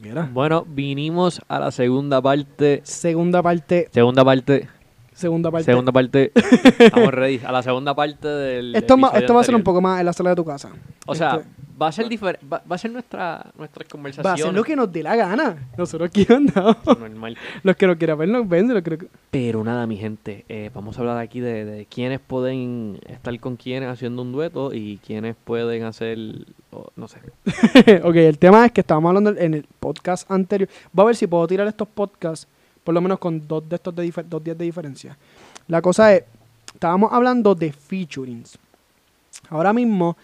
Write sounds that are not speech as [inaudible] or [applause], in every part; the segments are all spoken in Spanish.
tú quieras. Bueno, vinimos a la segunda parte. Segunda parte. Segunda parte. Segunda parte. Segunda parte. [laughs] Estamos ready. A la segunda parte del. esto, ma- episodio esto va a ser un poco más en la sala de tu casa. O sea, Este, va a ser diferente. Va, va a ser nuestra, nuestras va a ser lo que nos dé la gana. Nosotros aquí [laughs] andamos. Normal. Los que no quieran ver nos ven. Los que Pero nada, mi gente, eh, vamos a hablar aquí de, de quiénes pueden estar con quiénes haciendo un dueto y quiénes pueden hacer, no sé. [laughs] ok, el tema es que estábamos hablando en el podcast anterior. Voy a ver si puedo tirar estos podcasts, por lo menos con dos de estos de dos días de diferencia. La cosa es, estábamos hablando de featurings. Ahora mismo,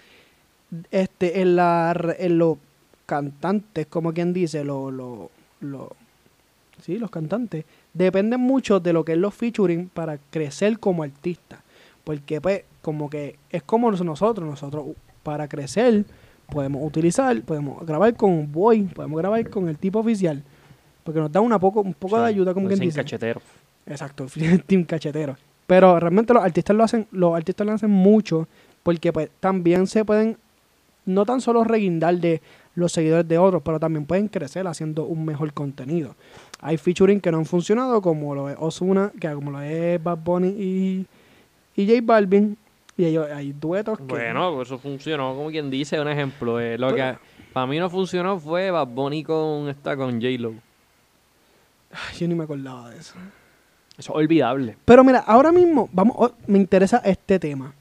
este, en la en los cantantes, como quien dice, lo, lo, lo- sí, los cantantes, dependen mucho de lo que es los featuring para crecer como artista. Porque pues, como que es como nosotros, nosotros para crecer podemos utilizar, podemos grabar con un boy, podemos grabar con el tipo oficial, porque nos da una poco, un poco O sea, de ayuda, como quien dice. cacheteros. Exacto, [laughs] team cachetero. Pero realmente los artistas lo hacen, los artistas lo hacen mucho, porque pues también se pueden, no tan solo reguindar de los seguidores de otros, pero también pueden crecer haciendo un mejor contenido. Hay featuring que no han funcionado, como lo es Ozuna, que como lo es Bad Bunny y, y J Balvin, y hay, hay duetos que... Bueno, pues eso funcionó, como quien dice, un ejemplo. eh, lo Pero- que para mí no funcionó fue Bad Bunny con, esta, con J-Lo. Yo ni me acordaba de eso. Eso es olvidable. Pero mira, ahora mismo, vamos, oh, me interesa este tema.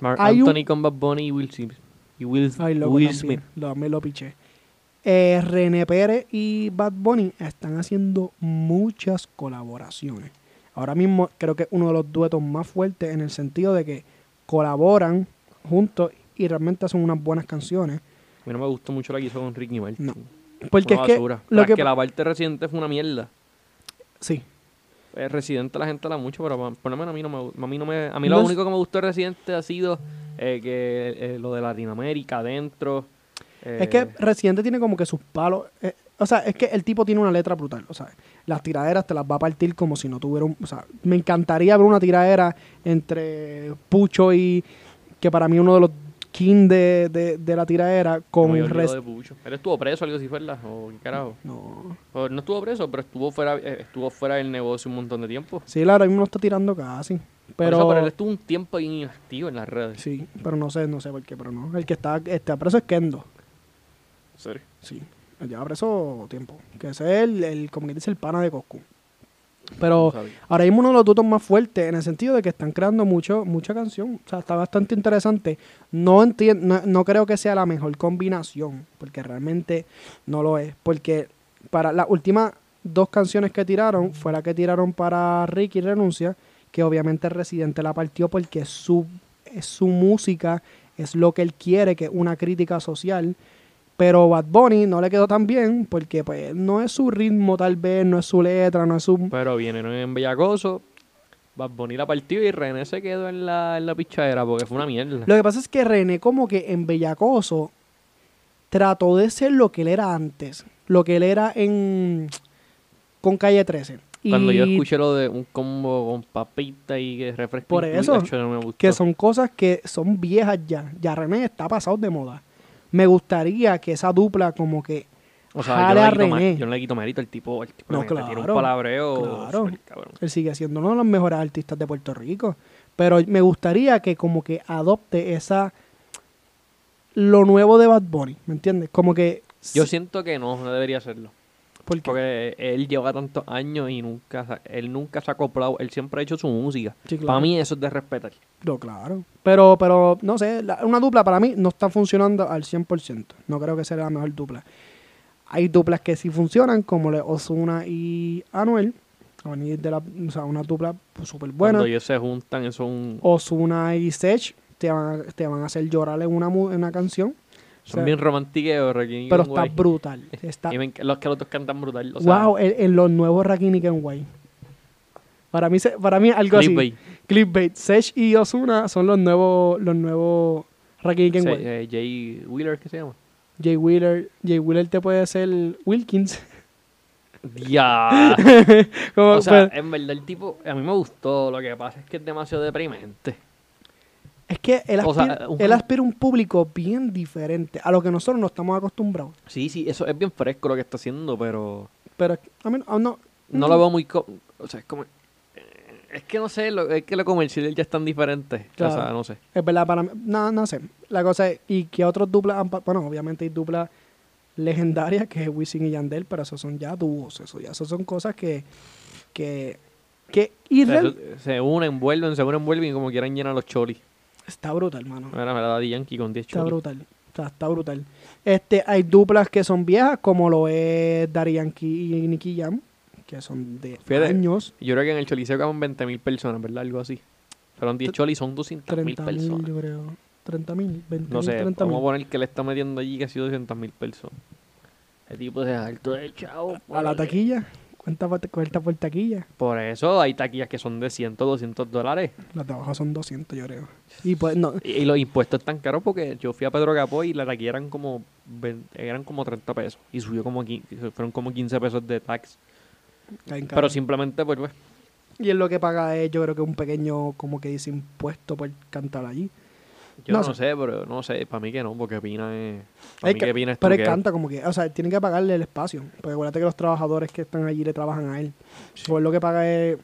Mark Hay un- Anthony con Bad Bunny y Will Smith. Y Will, Ay, loco, Will también. Smith. Lo, me lo piché. Eh, René Pérez y Bad Bunny están haciendo muchas colaboraciones. Ahora mismo creo que es uno de los duetos más fuertes en el sentido de que colaboran juntos y realmente hacen unas buenas canciones. A mí no me gustó mucho la que hizo con Ricky Martin. No. Porque Una es que lo Tras que, que la parte reciente fue una mierda. sí, Eh, Residente la gente la mucho, pero pa- por lo menos a mí no me a mí no me a mí No lo es- único que me gustó de Residente ha sido eh, que eh, lo de Latinoamérica adentro. es que eh, Residente tiene como que sus palos. eh, o sea, es que el tipo tiene una letra brutal. O sea, las tiraderas te las va a partir como si no tuviera. O sea, me encantaría ver una tiradera entre Pucho y. Que para mí uno de los king de, de, de la tiradera con había olvidado Res- de Pucho. Él estuvo preso, algo así, ¿verdad? O qué carajo. No. O no estuvo preso, pero estuvo fuera, eh, estuvo fuera del negocio un montón de tiempo. Sí, la ahora mismo no está tirando casi. Pero. eso, pero él estuvo un tiempo inactivo en las redes. Sí, pero no sé, no sé por qué, pero no. El que está, está preso es Kendo. ¿En serio? Sí, él lleva preso tiempo. Que ese es el, el como que dice, el pana de Coscu. Pero ahora mismo uno de los duetos más fuertes en el sentido de que están creando mucho, mucha canción. O sea, está bastante interesante. No, no, no creo que sea la mejor combinación, porque realmente no lo es. Porque para las últimas dos canciones que tiraron, fue la que tiraron para Ricky Renuncia, que obviamente Residente la partió porque su, es su música, es lo que él quiere, que es una crítica social. Pero Bad Bunny no le quedó tan bien porque pues no es su ritmo tal vez, no es su letra, no es su... Pero viene en Bellacoso. Bad Bunny la partió y René se quedó en la, en la pichadera porque fue una mierda. Lo que pasa es que René como que en Bellacoso trató de ser lo que él era antes, lo que él era en con Calle 13. Y Cuando yo escuché lo de un combo con papita y que refresco. Por eso, acho, no me gustó. que son cosas que son viejas ya. Ya René está pasado de moda. Me gustaría que esa dupla como que O sea, yo no, le quito René. yo no le quito mérito al tipo. El tipo No, claro, un palabreo. claro. él sigue siendo uno de los mejores artistas de Puerto Rico. Pero me gustaría que como que adopte esa lo nuevo de Bad Bunny, ¿me entiendes? Como que Yo siento que no, no debería hacerlo. Porque Porque él lleva tantos años y nunca, él nunca se ha acoplado. Él siempre ha hecho su música. Sí, claro. Para mí eso es de respetar. No, claro. Pero, pero, no sé, la- una dupla para mí no está funcionando al 100%. No creo que sea la mejor dupla. Hay duplas que sí funcionan, como le Osuna y Anuel. De la, o sea, una dupla súper buena. Cuando ellos se juntan, eso es un... Osuna y Sech te van, a, te van a hacer llorar en una, en una canción. O Son sea, bien romantiqueos, Rakim y pero Kenway. está brutal. Está, [laughs] Y me enc- los que los dos cantan brutal. O sea, wow, en, en los nuevos Rakim y Kenway. Para mí, para mí algo así. clickbait. Clickbait. Sech y Osuna son los nuevos, los nuevos Rakim y Se- Kenway. eh, Jay Wheeler, ¿qué se llama? Jay Wheeler, Jay Wheeler te puede ser Wilkins. Ya. [laughs] Como, o sea, en verdad el tipo, a mí me gustó. Lo que pasa es que es demasiado deprimente. Es que él O sea, aspira, un- él aspira un público bien diferente a lo que nosotros no estamos acostumbrados. Sí, sí, eso es bien fresco lo que está haciendo, pero Pero a mí no, no, no lo veo muy... co- o sea, es como... eh, Es que no sé, lo, es que lo comercial ya es tan diferente. O sea, no sé. Es verdad, para mí, no, no sé. La cosa es, y que otros duplas, han bueno, obviamente hay duplas legendarias que es Wisin y Yandel, pero esos son ya dúos, eso ya, son cosas que, que, que, O sea, eso- se unen, vuelven, se unen, vuelven y como quieran llenar los cholis. Está brutal, hermano. Mira, me la da Yankee con 10 Está cholis. brutal. Está, está brutal. Este, hay duplas que son viejas, como lo es Daddy Yankee y Nicky Jam, que son de Fíjate, años. Yo creo que en el choliseo caben 20.000 personas, ¿verdad? Algo así. Fueron 10 cholis, son 200.000 30 mil, personas. yo creo. 30 mil, 20 No mil, sé, 30 vamos a mil. poner que le está metiendo allí casi 200.000 personas. El tipo de alto de chavo. A la taquilla. ¿Cuánta cuesta por taquilla? Por eso hay taquillas que son de 100, 200 dólares. Las de abajo son 200, yo creo. Y pues, no. Y, y los impuestos están caros porque yo fui a Pedro Capó y la taquilla eran como, 20 eran como 30 pesos. Y subió como, qui- fueron como 15 pesos de tax. Pero simplemente, pues, pues, Y es lo que paga es, yo creo que un pequeño, como que dice, impuesto por cantar allí. Yo No no, sé. sé, pero no sé, para mí que no, porque Pina es... Para mí que Pina es pero él canta como que, o sea, tienen que pagarle el espacio. Porque acuérdate que los trabajadores que están allí le trabajan a él. Pues lo que paga es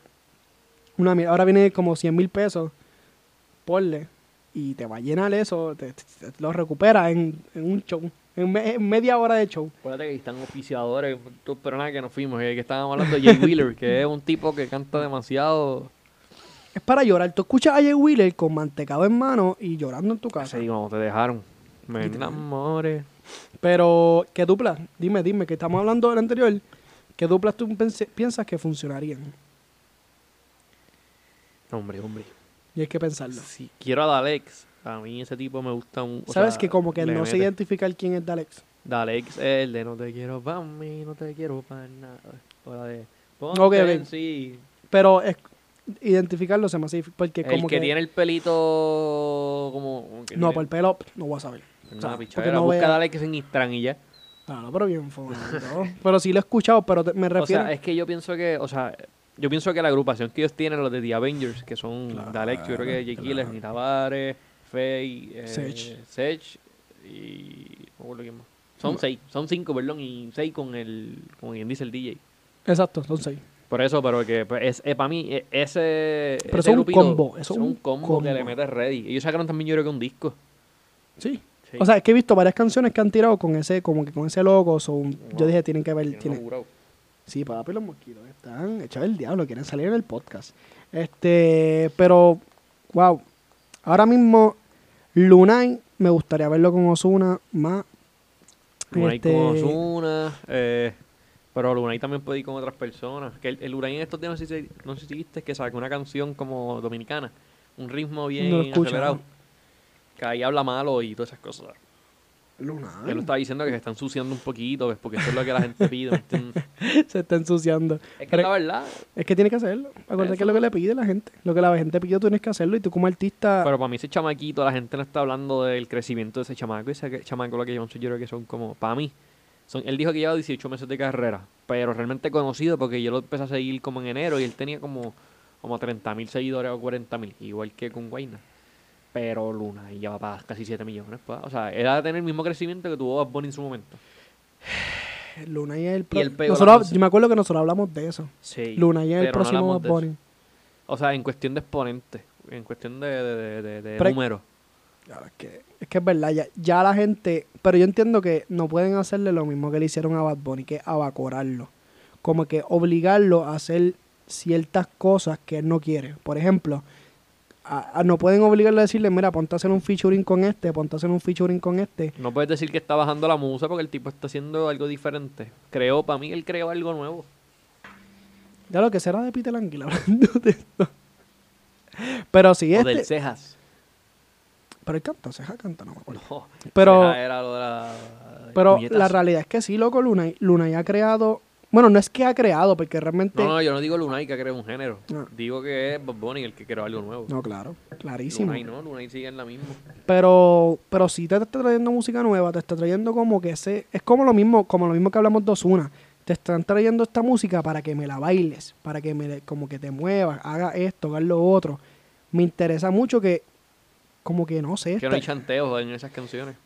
una mi- Ahora viene como 100 mil pesos, ponle, y te va a llenar eso, te, te- te lo recupera en, en un show, en, me- en media hora de show. Acuérdate que ahí están oficiadores, tú- pero nada que nos fuimos, eh, que estábamos hablando de Jay [laughs] Wheeler, que es un tipo que canta demasiado. Es para llorar. Tú escuchas a Jay Wheeler con mantecado en mano y llorando en tu casa. Así como te dejaron. Me enamoré. Pero, ¿qué duplas? Dime, dime, que estamos hablando del anterior. ¿Qué duplas tú piensas que funcionarían? Hombre, hombre. Y hay que pensarlo. Si quiero a Dalex, a mí ese tipo me gusta un. ¿Sabes sea, que como que no se mete. identifica el quién es Dalex? Dalex es el de no te quiero para mí, no te quiero para nada. O la de. Ponte en sí. Pero es, identificarlo se me hace difícil porque El como que, que... tiene el pelito como. como que No, tiene por el pelo no voy a saber. o sea, pichadera. no Busca Dalex en Instagram y ya. No, pero bien fondo. pero sí lo he escuchado, pero te- me O refiero... sea, es que yo pienso que, o sea, yo pienso que la agrupación que ellos tienen, los de The Avengers, que son Claro, Dalek, yo creo que Jake Killer, claro. ni Tavares, Faye, eh, Sech. Sech y. Más. Son seis, son cinco, perdón, y seis con el, como quien dice el DJ. Exacto, son seis. Por eso, pero que pues, es, para mí, e- ese. Pero ese es un grupito, combo, eso es un combo, que le metes ready. Ellos sacaron también, yo creo que un disco. Sí. Sí. O sea, es que he visto varias canciones que han tirado con ese, como que con ese logo. son- yo dije, tienen que ver. Tienen tienen-. Sí, papi, los mosquitos están echados el diablo, quieren salir en el podcast. Este, pero, wow. Ahora mismo, Lunay, me gustaría verlo con Osuna más. Lunay Este, con Ozuna, eh, pero Lunay también puede ir con otras personas. Que el, el Lunay en estos días, no sé, si, no sé si viste, que sacó una canción como dominicana, un ritmo bien No escucho, acelerado. no. Que ahí habla malo y todas esas cosas. Lunay. Él lo estaba diciendo que se está ensuciando un poquito, ¿ves? porque eso es lo que la gente pide. ¿me entiendes? [laughs] Se está ensuciando. es que Pero- la verdad, Es que tiene que hacerlo. Acuérdate que es lo que le pide la gente. Lo que la gente pide, tú tienes que hacerlo. Y tú como artista... pero para mí ese chamaquito, la gente no está hablando del crecimiento de ese chamaco. Y ese chamaco lo que llevan, yo creo que son como, para mí, son, él dijo que lleva 18 meses de carrera, pero realmente conocido porque yo lo empecé a seguir como en enero y él tenía como, como 30 mil seguidores o 40 mil, igual que con Guayna. Pero Luna y ya va para casi 7 millones. O sea, era de tener el mismo crecimiento que tuvo Bad Bunny en su momento. [sighs] Luna y el... Y nosotros, yo me acuerdo que nosotros hablamos de eso. Sí. Luna y el no próximo hablamos Bad. Bunny. O sea, en cuestión de exponente, en cuestión de, de, de, de- números. Claro, es que, es que es verdad, ya, ya la gente, pero yo entiendo que no pueden hacerle lo mismo que le hicieron a Bad Bunny, que es abacorarlo. Como que obligarlo a hacer ciertas cosas que él no quiere. Por ejemplo, a- a- no pueden obligarlo a decirle, mira, ponte a hacer un featuring con este, ponte a hacer un featuring con este. No puedes decir que está bajando la musa porque el tipo está haciendo algo diferente. Creó, para mí, él creó algo nuevo. Ya lo que será de Peter Anguila [laughs] hablando de esto. Pero sí, O este, del cejas. Pero él canta, Ceja canta, no me acuerdo. No, Pero- era lo de la. Pero la realidad es que sí, loco, Luna, Luna ya ha creado, bueno, no es que ha creado, porque realmente... No, no, yo no digo Lunay que creó un género. Ah. Digo que es Bob Bunny el que creó algo nuevo. No, claro, clarísimo. Lunay no, Lunay sigue en la misma. Pero, pero sí te está trayendo música nueva, te está trayendo como que ese, es como lo mismo, como lo mismo que hablamos de Ozuna. Te están trayendo esta música para que me la bailes, para que me como que te muevas, haga esto, haga lo otro. Me interesa mucho que como que no sé. Que no hay chanteos en esas canciones.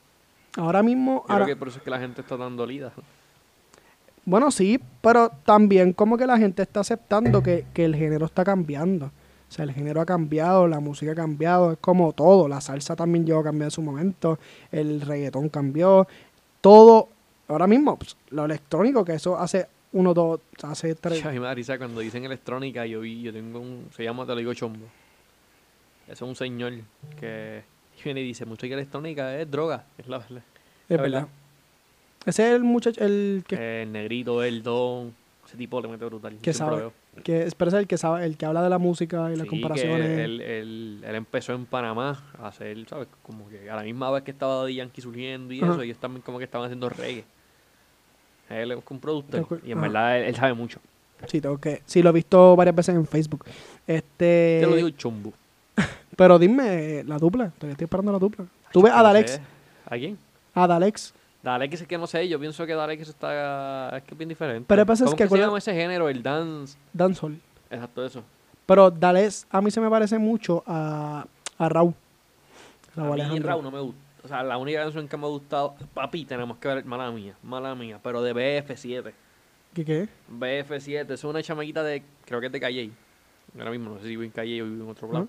ahora mismo, Yo ahora- creo que por eso es que la gente está tan dolida. bueno, sí, pero también como que la gente está aceptando que, que el género está cambiando. O sea, el género ha cambiado, la música ha cambiado, es como todo. La salsa también llegó a cambiar en su momento, el reggaetón cambió, todo. Ahora mismo, pues, lo electrónico, que eso hace uno, dos, hace tres. A mí me da risa cuando dicen electrónica, yo vi, yo tengo un, se llama Te lo digo chombo. Ese es un señor que viene y dice, música electrónica es droga, es la verdad. Es la verdad. verdad. Ese es el muchacho, el que, Eh, el negrito, el don, ese tipo le mete brutal. que sabe, que pero es el que sabe, el que habla de la música y las Sí, comparaciones. que él, él- él empezó en Panamá a hacer, ¿sabes? Como que a la misma vez que estaba Daddy Yankee surgiendo y Ajá. eso, ellos también como que estaban haciendo reggae. Él es un productor y en verdad él, él sabe mucho. Sí, tengo que, sí, lo he visto varias veces en Facebook. Este, Te lo digo chumbo. Pero dime la dupla, todavía estoy esperando la dupla. Tú ves a Dalex. ¿A quién? a Dalex, Dalex es que no sé, yo pienso que Dalex está es que es bien diferente. Pero pasa es ¿Cómo que se acuerda- llama ese género? El dance. dancehall. Exacto, eso. Pero Dalex a mí se me parece mucho a, a Raúl. Raúl a mí. Raúl no me gusta. O sea, la única canción que me ha gustado, papi, tenemos que ver, mala mía, mala mía, pero de BF7. ¿Qué qué? BF7, es una chamaquita de, creo que es de Calle. Ahora mismo no sé si vive en Calle o vive en otro lado.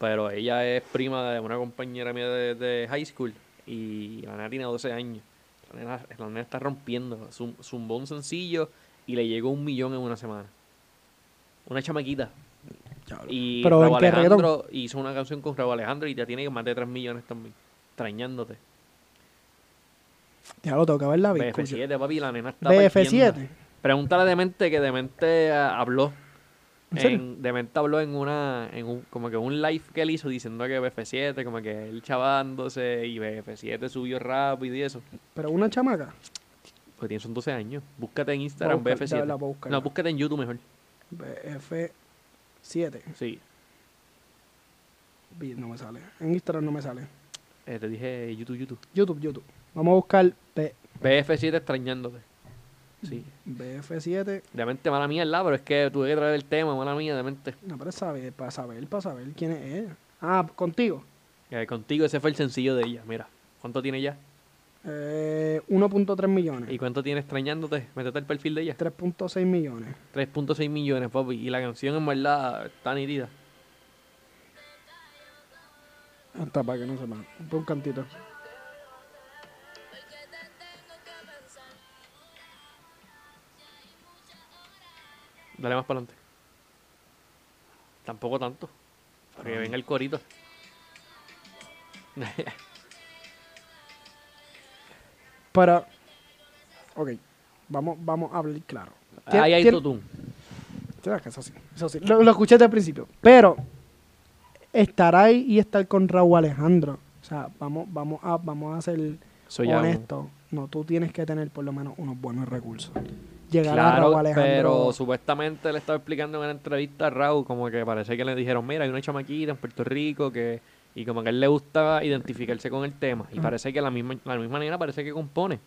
Pero ella es prima de una compañera mía de, de high school y la nena tiene 12 años. La nena, la nena está rompiendo. Zumbó un sencillo y le llegó un millón en una semana. Una chamaquita. Y Pero Raúl. Alejandro hizo una canción con Raúl Alejandro y ya tiene más de 3 millones también. Extrañándote. Ya lo tengo que ver la vi, escucha. BF7, papi, la nena está BF7. partiendo. Pregúntale a Demente que Demente ah, habló. ¿En Demente habló en una, en un, como que un live que él hizo diciendo que BF7, como que él chavándose y BF7 subió rápido y eso. Pero una chamaca. Pues tiene son 12 años. Búscate en Instagram buscar, ya BF7. la voy a buscar. No, búscate en YouTube mejor. BF7. Sí. No me sale. En Instagram no me sale. Eh, te dije YouTube, YouTube. YouTube, YouTube. Vamos a buscar B- BF7 extrañándote. Sí. BF7. Demente, mala mía, ¿verdad? Pero es que tuve que traer el tema, mala mía, Demente. No, pero saber, para saber, para saber quién es ella. Ah, contigo. Eh, contigo ese fue el sencillo de ella. Mira, ¿cuánto tiene ya? Eh, 1.3 millones. ¿Y cuánto tiene extrañándote? Métete el perfil de ella. 3.6 millones. 3.6 millones, papi. Y la canción en verdad está nítida. Hasta para que no sepa. Un cantito. Dale más para adelante. Tampoco tanto. Para que venga el corito. [laughs] Pero, ok, vamos, vamos a hablar claro. Ahí hay que Eso sí, eso sí. Lo, lo escuché desde el principio. Pero, estar ahí y estar con Raúl Alejandro. O sea, vamos, vamos, a, vamos a ser un- honestos. No, tú tienes que tener por lo menos unos buenos recursos. Llegar a Raúl Claro, Alejandro. pero supuestamente le estaba explicando en una entrevista a Raúl como que parece que le dijeron, mira, hay una chamaquita en Puerto Rico que... Y como que a él le gusta identificarse con el tema. Y parece que la misma, la misma nena parece que compone.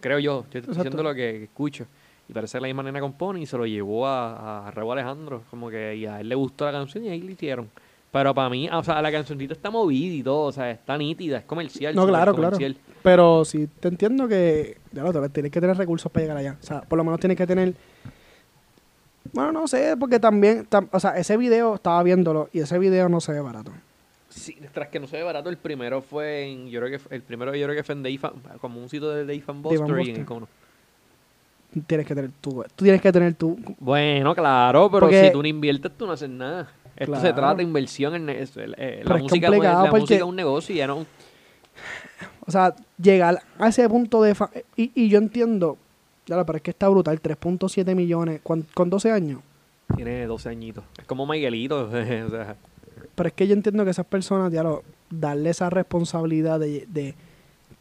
Creo yo, yo estoy Exacto. diciendo lo que, escucho. Y parece que la misma nena compone y se lo llevó a, a Raúl Alejandro. Como que y a él le gustó la canción y ahí le hicieron. Pero para mí, o sea, la cancioncita está movida y todo, o sea, está nítida, es comercial. No, claro, claro. Pero sí te entiendo que ya lo sabes, tienes que tener recursos para llegar allá. O sea, por lo menos tienes que tener. Bueno, no sé, porque también. tam- o sea, ese video estaba viéndolo y ese video no se ve barato. Sí, tras que no se ve barato, el primero fue en, yo creo que el primero yo creo que fue en Dave como un sitio de Dave and Buster y en. Tienes que tener tú. Tú tienes que tener tú. Bueno, claro, pero Porque- si tú no inviertes, tú no haces nada. Esto se trata de inversión en eh, la música, es, la porque- música es un negocio y ya no. O sea, llegar a ese punto de. fa- y, y yo entiendo. Ya, pero es que está brutal. 3.7 millones. ¿Con, con 12 años? Tiene 12 añitos. Es como Miguelito. [laughs] o sea, Pero es que yo entiendo que esas personas, ya lo, darle esa responsabilidad de, de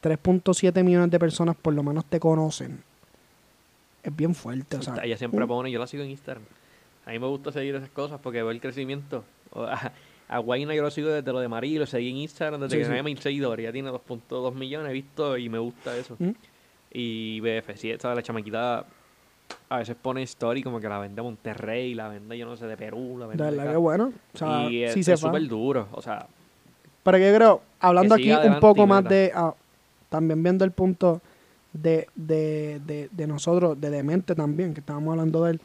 3.7 millones de personas por lo menos te conocen. Es bien fuerte. O sea, ella siempre pone, yo la sigo en Instagram. A mí me gusta seguir esas cosas porque veo el crecimiento. A, a Guayna yo lo sigo desde lo de Marí, lo seguí en Instagram desde Sí, que sí. tenía mil seguidores. Ya tiene 2.2 millones, he visto y me gusta eso. ¿Mm? Y BF7, ¿sabes? La chamaquita a veces pone story como que la vende a Monterrey, la vende yo no sé de Perú, la vende De de que bueno. O sea, y es si es súper duro. O sea, Pero yo creo, hablando aquí un poco más de, ah, también viendo el punto de, de, de, de nosotros, de Demente también, que estábamos hablando de él,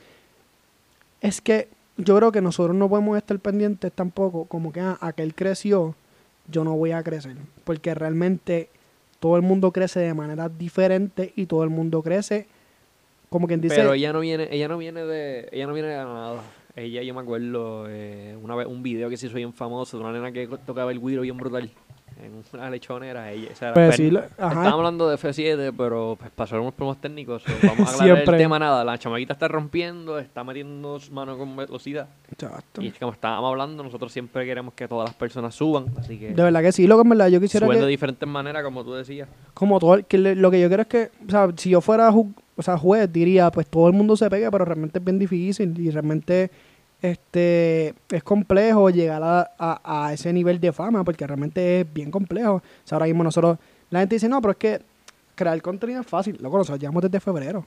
es que yo creo que nosotros no podemos estar pendientes tampoco, como que ah, aquel creció, yo no voy a crecer, porque realmente todo el mundo crece de manera diferente y todo el mundo crece, como quien dice, Pero ella no viene, ella no viene de, ella no viene de nada. Ella, yo me acuerdo, eh, una vez un video que se hizo bien famoso de una nena que tocaba el guiro bien brutal en una lechonera. Ella, o sea, Pues pues, sí, lo- Estábamos hablando de F7, pero pues, pasaron unos problemas técnicos. so, vamos a aclarar el [laughs] tema nada. La chamaquita está rompiendo, está metiendo su mano con velocidad. Exacto. Y como estábamos hablando, nosotros siempre queremos que todas las personas suban. Así que De verdad que sí, lo que en verdad yo quisiera suben que, de diferentes maneras, como tú decías. como todo, el- que le- lo que yo quiero es que, o sea, si yo fuera o sea, juez, diría, pues todo el mundo se pegue, pero realmente es bien difícil y realmente este es complejo llegar a, a- a ese nivel de fama porque realmente es bien complejo. O sea, ahora mismo nosotros, la gente dice, no, pero es que crear contenido es fácil. Loco, nosotros llevamos desde febrero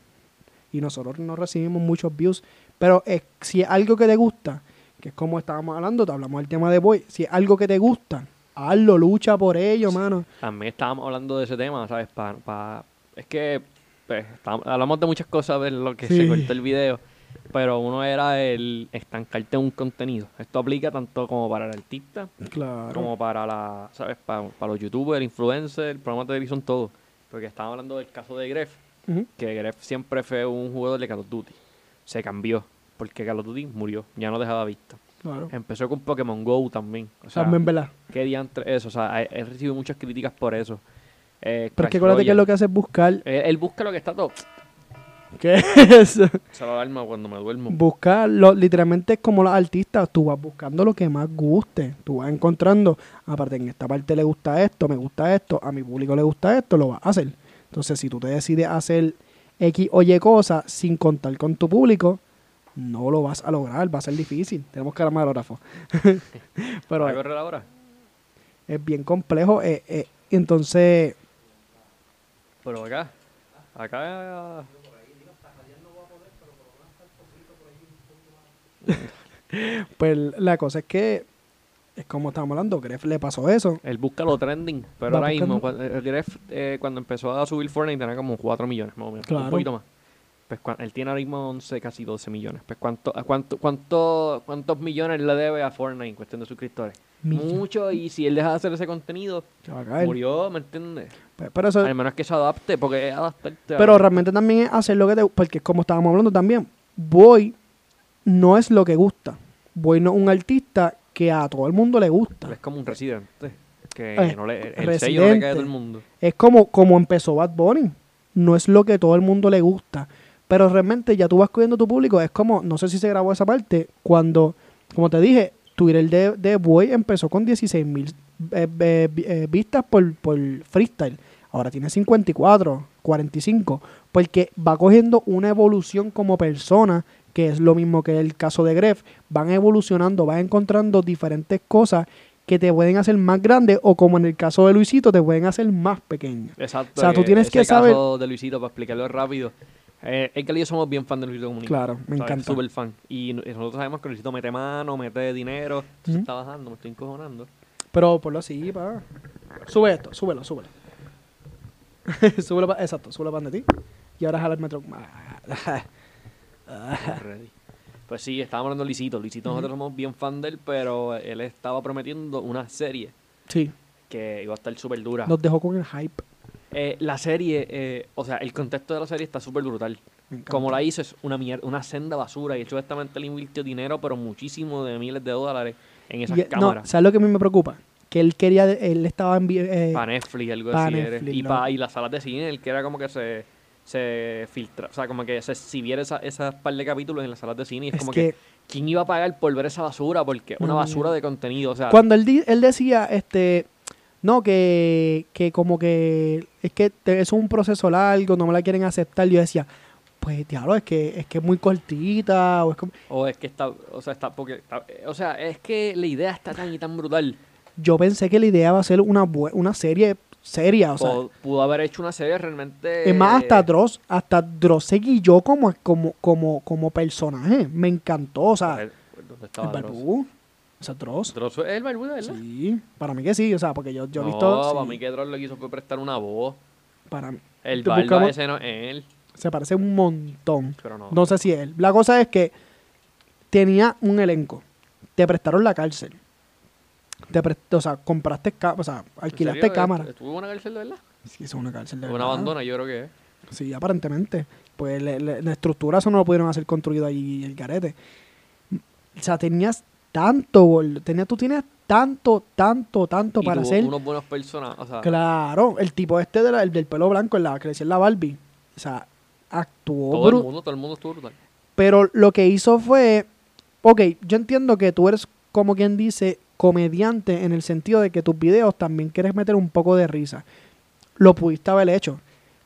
y nosotros no recibimos muchos views, pero es, si es algo que te gusta, que es como estábamos hablando, te hablamos del tema de Boy, si es algo que te gusta, hazlo, lucha por ello, mano. También estábamos hablando de ese tema, ¿sabes? Pa, pa- es que pues, estábamos- hablamos de muchas cosas de lo que Sí. se cortó el video, pero uno era el estancarte en un contenido. Esto aplica tanto como para el artista, Claro. como para la, ¿sabes? Pa- para los youtubers, influencers, programas de televisión, todo. Porque estábamos hablando del caso de Gref, que Gref siempre fue un jugador de Call of Duty. Se cambió, porque Call of Duty murió, ya no dejaba vista. Claro. Empezó con Pokémon Go también. O sea, También, ¿verdad? ¿Qué diantre eso? O sea, he, recibido muchas críticas por eso. Eh, Pero es que acuérdate que lo que hace es buscar. Él busca lo que está todo. ¿Qué es eso? Lo alarma cuando me duermo. Buscar, lo, literalmente es como los artistas, tú vas buscando lo que más guste. Tú vas encontrando, aparte en esta parte le gusta esto, me gusta esto, a mi público le gusta esto, lo vas a hacer. Entonces, si tú te decides hacer X o Y cosas sin contar con tu público, no lo vas a lograr, va a ser difícil. Tenemos camarógrafo. [laughs] Pero ¿Va a es, correr ahora? es bien complejo. eh, eh, entonces, Pero acá. Acá. [laughs] pues la cosa es que, es como estábamos hablando, Gref le pasó eso. Él busca lo trending. Pero ahora mismo, buscando- el Gref, eh, cuando empezó a subir Fortnite tenía como 4 millones más o menos. Claro. Un poquito más. Pues él tiene ahora mismo 11, casi 12 millones. Pues ¿cuánto, cuánto, cuánto, ¿cuántos millones le debe a Fortnite en cuestión de suscriptores? Millones. Mucho. Y si él deja de hacer ese contenido, murió, ¿me entiendes? Pues, pero eso, Al menos que se adapte, porque es adaptarte. a- Pero realmente también es hacer lo que te porque como estábamos hablando también, Boy no es lo que gusta. Boy no es un artista que a todo el mundo le gusta. Es como un residente. Que Eh, no le, el sello no le cae a todo el mundo. Es como, como empezó Bad Bunny. No es lo que todo el mundo le gusta. Pero realmente ya tú vas cogiendo tu público. Es como, no sé si se grabó esa parte, cuando, como te dije, Twitter de, de Boy empezó con 16 mil vistas por, por freestyle. Ahora tiene 54, 45. Porque va cogiendo una evolución como persona, que es lo mismo que el caso de Gref. Van evolucionando, van encontrando diferentes cosas que te pueden hacer más grande o como en el caso de Luisito te pueden hacer más pequeño. Exacto. O sea, tú tienes ese que saber- caso de Luisito, para explicarlo rápido. Eh, el que yo somos bien fan de Luisito Comunica. Claro, me ¿sabes? encanta. Súper fan. Y no- y nosotros sabemos que Luisito mete mano, mete dinero. Ujú. está bajando, me estoy encojonando. Pero ponlo así, pa. Sube esto, súbelo, súbelo. [laughs] súbelo pa, exacto, súbelo para de ti. Y ahora jala el metro. Ready. Pues sí, estábamos hablando de Luisito. Luisito, nosotros somos bien fan de él, pero él estaba prometiendo una serie sí, que iba a estar súper dura. nos dejó con el hype. Eh, la serie, eh, o sea, el contexto de la serie está súper brutal. Como la hizo es una mierda, una senda basura. Y supuestamente le invirtió dinero, pero muchísimo de miles de dólares en esas Y, eh, no, cámaras. ¿sabes lo que a mí me preocupa? Que él quería, él estaba en... eh, para Netflix, algo pa' así. Netflix, y, no. pa, y las salas de cine, el que era como que se, se filtra. O sea, como que se exhibiera esa, esas par de capítulos en las salas de cine. Y es, es como que, que, ¿quién iba a pagar por ver esa basura? Porque una No, basura de contenido. O sea, cuando él, di- él decía, este... No, que, que como que es que te- es un proceso largo, no me la quieren aceptar. Yo decía, pues diablo, es que es que es muy cortita o es como... o es que está, o sea, está, porque, está- o sea, es que la idea está tan y tan brutal. Yo pensé que la idea va a ser una, una serie seria, o sea... Pudo, pudo haber hecho una serie realmente. Es más, hasta Dross, hasta Dross seguí yo como, como, como, como personaje. Me encantó, o sea, ver, ¿Dónde el estaba Dross? Barbú. O sea, Dross. Dross es el Bermúdez, ¿verdad? Sí, para mí que sí, o sea, porque yo, yo he no, visto... sí, para mí que Dross hizo fue prestar una voz. para mí. El barba ese no es él, Se parece un montón. pero no. No sé si es él. La cosa es que tenía un elenco. Te prestaron la cárcel. Te prest- o sea, compraste, o sea, ¿En alquilaste cámara. ¿Estuvo en una cárcel de verdad? Sí, es una cárcel de Una verdad. abandona, yo creo que es. Sí, aparentemente. Pues le- le- la estructura eso no lo pudieron hacer construido ahí el garete. O sea, tenías tanto, gol- tenía, tú tienes tanto, tanto, tanto Y para tuvo hacer. unos buenos personajes. O sea, Claro, el tipo este de la- el del pelo blanco, en la que decían la Barbie. O sea, actuó todo el mundo, todo el mundo estuvo brutal. Pero lo que hizo fue, ok, yo entiendo que tú eres como quien dice comediante en el sentido de que tus videos también quieres meter un poco de risa. Lo pudiste haber hecho.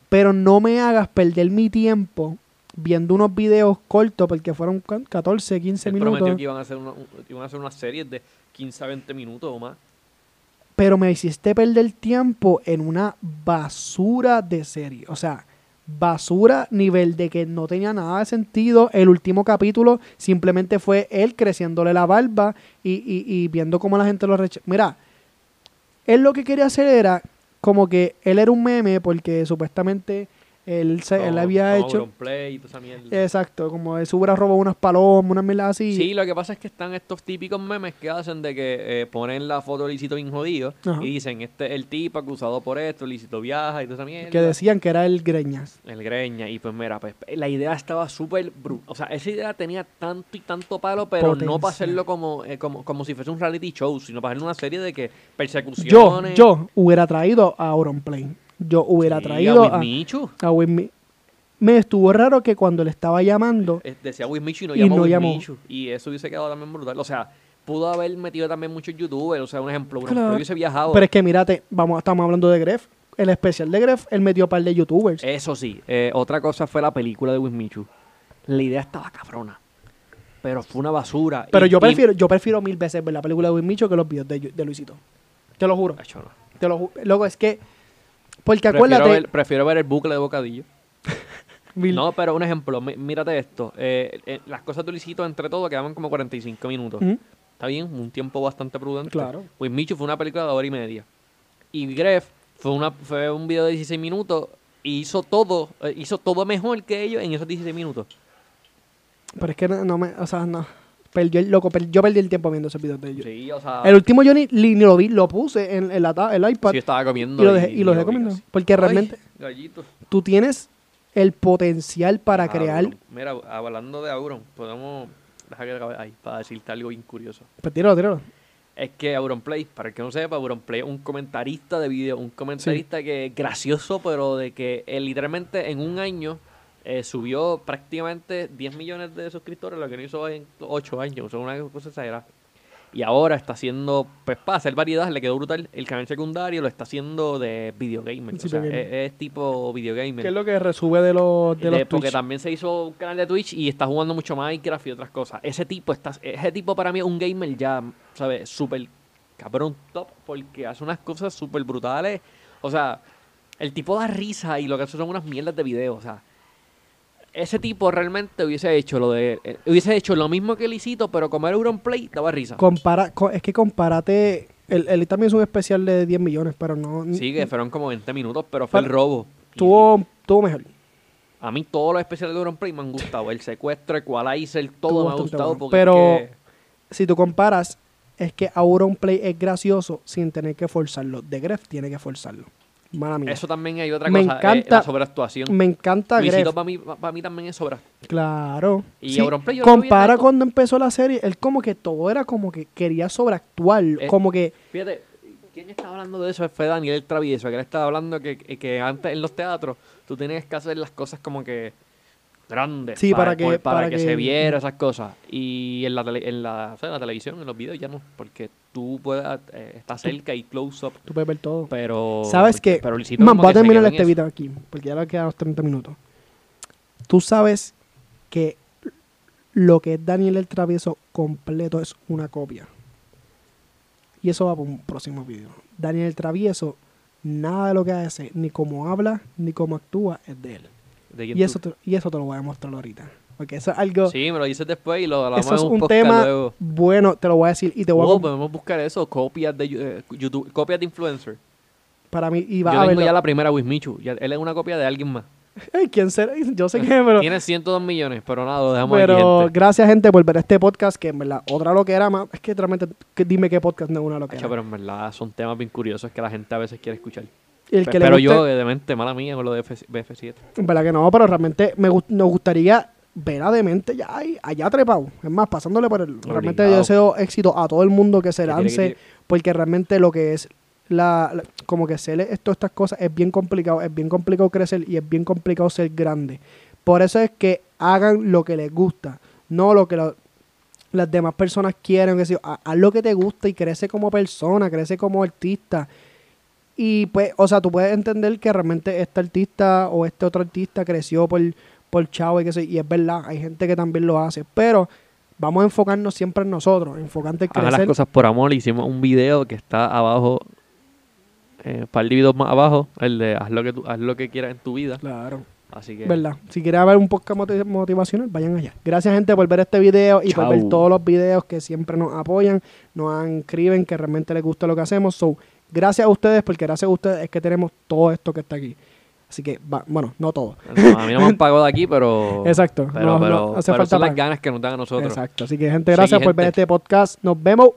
Pero no me hagas perder mi tiempo viendo unos videos cortos porque fueron ¿cuán? 14, 15 Él minutos. prometió que iban a hacer una, un- iban a hacer una serie de 15 a 20 minutos o más. Pero me hiciste perder tiempo en una basura de serie. O sea, basura nivel de que no tenía nada de sentido. El último capítulo simplemente fue él creciéndole la barba y, y- y viendo cómo la gente lo rechaza. Mira, él lo que quería hacer era como que él era un meme porque supuestamente él, se, él había no, hecho... Auronplay y toda esa mierda. Exacto, como él se hubiera robado unas palomas, unas mierdas así. Sí, lo que pasa es que están estos típicos memes que hacen de que eh, ponen la foto de Licito bien jodido Ajá. y dicen, este es el tipo acusado por esto, Licito viaja y toda esa mierda. que decían que era el Greñas. El greña. Y pues mira, pues la idea estaba súper... bru- O sea, esa idea tenía tanto y tanto palo, pero no para hacerlo como, eh, como, como si fuese un reality show, sino para hacerlo una serie de que Yo, persecuciones... yo hubiera traído a Auronplay. Yo hubiera Sí, traído a a, Wismichu. a Whitney. Me estuvo raro que cuando le estaba llamando, Eh, Decía Wismichu y no Y llamó no llamó. Wismichu. Y eso hubiese quedado también brutal. O sea, pudo haber metido también muchos youtubers. O sea, un ejemplo, Claro. pero hubiese viajado. pero es que mírate, vamos, estamos hablando de Gref. El especial de Gref, él metió un par de youtubers. Eso sí, eh, otra cosa fue la película de Wismichu. La idea estaba cabrona. Pero fue una basura. pero Y- yo y- prefiero, yo prefiero mil veces ver la película de Wismicho que los videos de, de Luisito. Te lo juro. No. Te lo juro. Luego es que, porque Prefiero, acuérdate, ver, prefiero ver el bucle de bocadillo. [laughs] No, pero un ejemplo, mí- mírate esto. eh, eh, las cosas de Luisito, entre todo, quedaban como 45 minutos. Está bien, un tiempo bastante prudente. Claro. Wismichu fue una película de hora y media. Y Gref fue, una, fue un video de 16 minutos y hizo todo, eh, hizo todo mejor que ellos en esos 16 minutos. Pero es que no, no me, o sea, no. Perdió el loco, per- yo perdí el tiempo viendo esos videos de ellos. Sí, o sea, El último yo ni, ni- ni lo vi, lo puse en, en la el iPad sí estaba comiendo. y lo dejé, y lo dejé comiendo. Porque Ay, realmente gallito. tú tienes el potencial para Ah, crear. Auron. Mira, hablando de Auron, podemos. Deja que acabe ahí para decirte algo bien curioso. Pues tíralo, tíralo. Es que Auronplay, para el que no sepa, Auronplay es un comentarista de video, un comentarista que es gracioso, pero de que eh, literalmente en un año eh, subió prácticamente 10 millones de suscriptores, lo que no hizo en 8 años, o sea, una cosa exagerada. Y ahora está haciendo, pues para hacer variedad, le quedó brutal. El canal secundario lo está haciendo de videogamer, Sí, o sea, es, es tipo videogamer. ¿Qué es lo que resube de los, de De- los porque Twitch? también se hizo un canal de Twitch y está jugando mucho Minecraft y otras cosas. Ese tipo está, ese tipo para mí es un gamer ya, ¿sabes? Súper cabrón top porque hace unas cosas súper brutales. O sea, el tipo da risa y lo que hace son unas mierdas de video. O sea, ese tipo realmente hubiese hecho lo de eh, hubiese hecho lo mismo que Licito, pero como era Auronplay, daba risa. Compara, co- es que compárate. Él, él también es un especial de 10 millones, pero no. Sí, que fueron como 20 minutos, pero fue el robo. Y- Tuvo, tuvo mejor. A mí todos los especiales de Auronplay me han gustado. El secuestro, Equalizer, todo Estuvo me ha bastante gustado. bueno. Porque Pero- es que- Si tú comparas, es que Auronplay es gracioso sin tener que forzarlo. De Gref tiene que forzarlo. Mala mía. Eso también hay otra Me cosa, eh, encanta- la sobreactuación. Me encanta Luisito para mí, para mí también es sobre. Claro. Y Sí, Auronplay yo compara cuando empezó la serie, él como que todo era como que quería sobreactuar. Eh, como que. Fíjate, ¿quién estaba hablando de eso? Fue Daniel Travieso, que él estaba hablando que, que- que antes en los teatros tú tenías que hacer las cosas como que grandes Sí, para que- para para que, que- se viera esas cosas. Y en la, tele- en, la, o sea, en la televisión, en los videos ya no, porque tú puedes eh, estar cerca y close up, Tú puedes ver todo. pero... ¿Sabes qué? Pero Man, voy a terminar este eso. video aquí, porque ya le quedan los 30 minutos. Tú sabes que lo que es Daniel el Travieso completo es una copia. Y eso va para un próximo video. Daniel el Travieso, nada de lo que hace, ni cómo habla, ni cómo actúa, es de él. ¿De quién Y eso, te, y eso te lo voy a mostrar ahorita. porque eso es algo... Sí, me lo dices después y lo hablamos eso es un, un tema luego. bueno, te lo voy a decir y te voy a... Oh, comp- podemos buscar eso, copias de eh, YouTube, copias de influencer. para mí, y va Yo a tengo verlo. ya la primera Wismichu. Ya, él es una copia de alguien más. [laughs] ¿quién será? Yo sé que, pero... Tiene 102 millones, pero nada, lo dejamos aquí, Pero gente. gracias, gente, por ver este podcast, que en verdad, otra lo que era más... Es que realmente, que dime qué podcast no es una lo que pero en verdad son temas bien curiosos que la gente a veces quiere escuchar. El que pero le yo, de mente, mala mía con lo de F- BF7. en verdad que no, pero realmente me gust- nos gustaría ver a Demente ya ahí, allá trepado. Es más, pasándole por el... Realmente yo deseo éxito a todo el mundo que se que lance, porque realmente lo que es la, la- como que ser esto, estas cosas es bien complicado, es bien complicado crecer y es bien complicado ser grande. Por eso es que hagan lo que les gusta, no lo que las demás personas quieren. Que ha- haz lo que te gusta y crece como persona, crece como artista. Y pues, o sea, tú puedes entender que realmente este artista o este otro artista creció por, por chavo y que sé, y es verdad, hay gente que también lo hace, pero vamos a enfocarnos siempre en nosotros, enfocarte en Hagan las crecer. cosas por amor. Hicimos un video que está abajo, eh, un par de videos más abajo, el de haz lo que, tú, haz lo que quieras en tu vida. Claro. Así que, ¿Verdad? Si quieren ver un podcast moti- motivacional, vayan allá. Gracias, gente, por ver este video y por ver todos los videos que siempre nos apoyan, nos escriben que realmente les gusta lo que hacemos. So, gracias a ustedes, porque gracias a ustedes es que tenemos todo esto que está aquí. Así que, va- bueno, no todo. no, a mí no me han [laughs] pagado de aquí, pero... Exacto. Pero, No, pero, no, hace pero falta son las ganas que nos dan a nosotros. Exacto. Así que, gente, gracias Sí, por ver este podcast. Nos vemos.